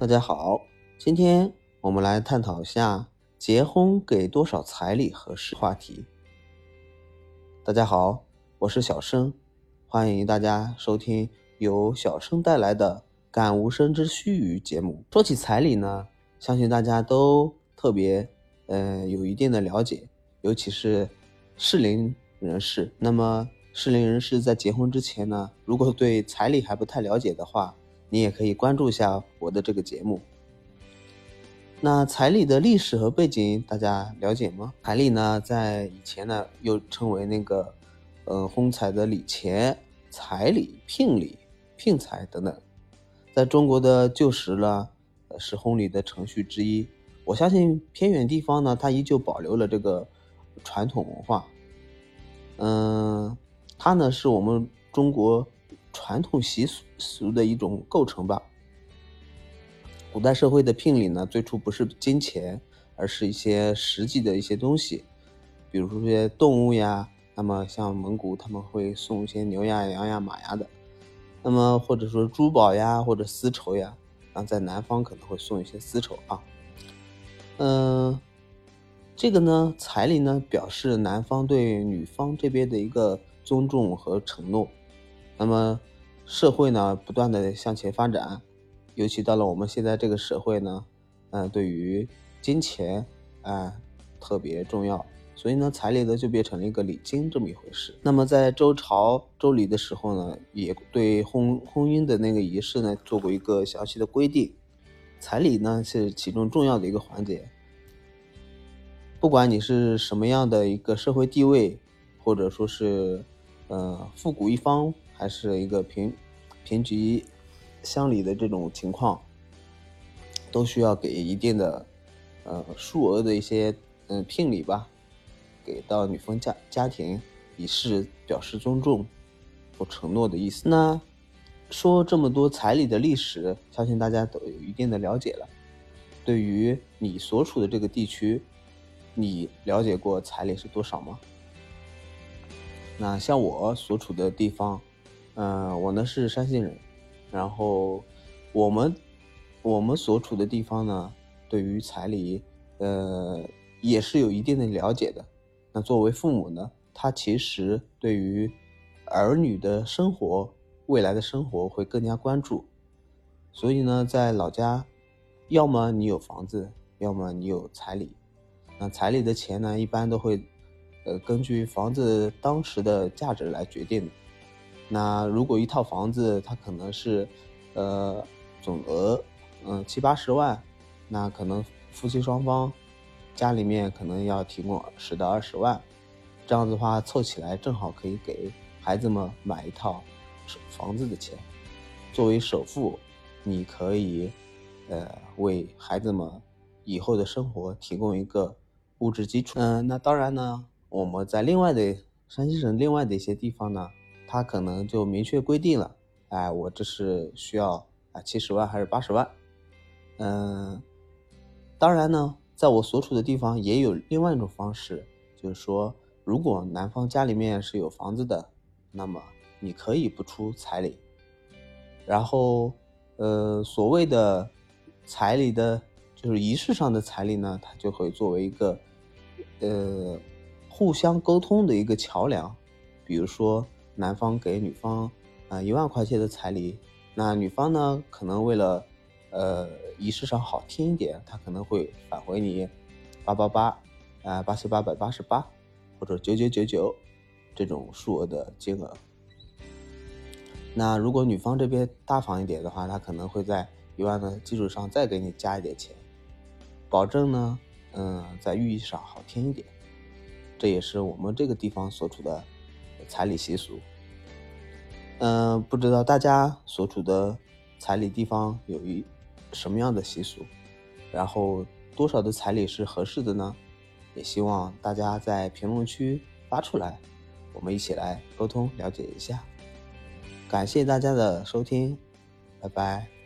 大家好，今天我们来探讨一下结婚给多少彩礼合适话题。大家好，我是小生，欢迎大家收听由小生带来的《感无声之须臾》节目。说起彩礼呢，相信大家都特别呃有一定的了解，尤其是适龄人士。那么适龄人士在结婚之前呢，如果对彩礼还不太了解的话，你也可以关注一下我的这个节目。那彩礼的历史和背景大家了解吗？彩礼呢，在以前呢又称为那个，呃，婚彩的礼钱、彩礼、聘礼、聘彩等等，在中国的旧时呢，是婚礼的程序之一。我相信偏远地方呢，它依旧保留了这个传统文化。嗯，它呢是我们中国。传统习俗的一种构成吧。古代社会的聘礼呢，最初不是金钱，而是一些实际的一些东西，比如说这些动物呀。那么像蒙古他们会送一些牛呀、羊呀、马呀的。那么或者说珠宝呀，或者丝绸呀。然后在南方可能会送一些丝绸啊。嗯，这个呢，彩礼呢，表示男方对女方这边的一个尊重和承诺。那么，社会呢不断的向前发展，尤其到了我们现在这个社会呢，嗯，对于金钱啊特别重要，所以呢，彩礼呢就变成了一个礼金这么一回事。那么在周朝周礼的时候呢，也对婚婚姻的那个仪式呢做过一个详细的规定，彩礼呢是其中重要的一个环节。不管你是什么样的一个社会地位，或者说是，呃，富古一方。还是一个平平局乡里的这种情况，都需要给一定的呃数额的一些嗯聘礼吧，给到女方家家庭，以示表示尊重或承诺的意思。那说这么多彩礼的历史，相信大家都有一定的了解了。对于你所处的这个地区，你了解过彩礼是多少吗？那像我所处的地方。嗯，我呢是山西人，然后我们我们所处的地方呢，对于彩礼，呃，也是有一定的了解的。那作为父母呢，他其实对于儿女的生活、未来的生活会更加关注。所以呢，在老家，要么你有房子，要么你有彩礼。那彩礼的钱呢，一般都会，呃，根据房子当时的价值来决定的。那如果一套房子它可能是，呃，总额，嗯七八十万，那可能夫妻双方家里面可能要提供十到二十万，这样子的话凑起来正好可以给孩子们买一套房子的钱，作为首付，你可以，呃，为孩子们以后的生活提供一个物质基础。嗯，那当然呢，我们在另外的山西省另外的一些地方呢。他可能就明确规定了，哎，我这是需要啊七十万还是八十万？嗯，当然呢，在我所处的地方也有另外一种方式，就是说，如果男方家里面是有房子的，那么你可以不出彩礼，然后，呃，所谓的彩礼的，就是仪式上的彩礼呢，它就会作为一个，呃，互相沟通的一个桥梁，比如说。男方给女方啊一万块钱的彩礼，那女方呢可能为了呃仪式上好听一点，她可能会返回你八八八啊八七八百八十八或者九九九九这种数额的金额。那如果女方这边大方一点的话，她可能会在一万的基础上再给你加一点钱，保证呢嗯在寓意上好听一点。这也是我们这个地方所处的彩礼习俗。嗯，不知道大家所处的彩礼地方有一什么样的习俗，然后多少的彩礼是合适的呢？也希望大家在评论区发出来，我们一起来沟通了解一下。感谢大家的收听，拜拜。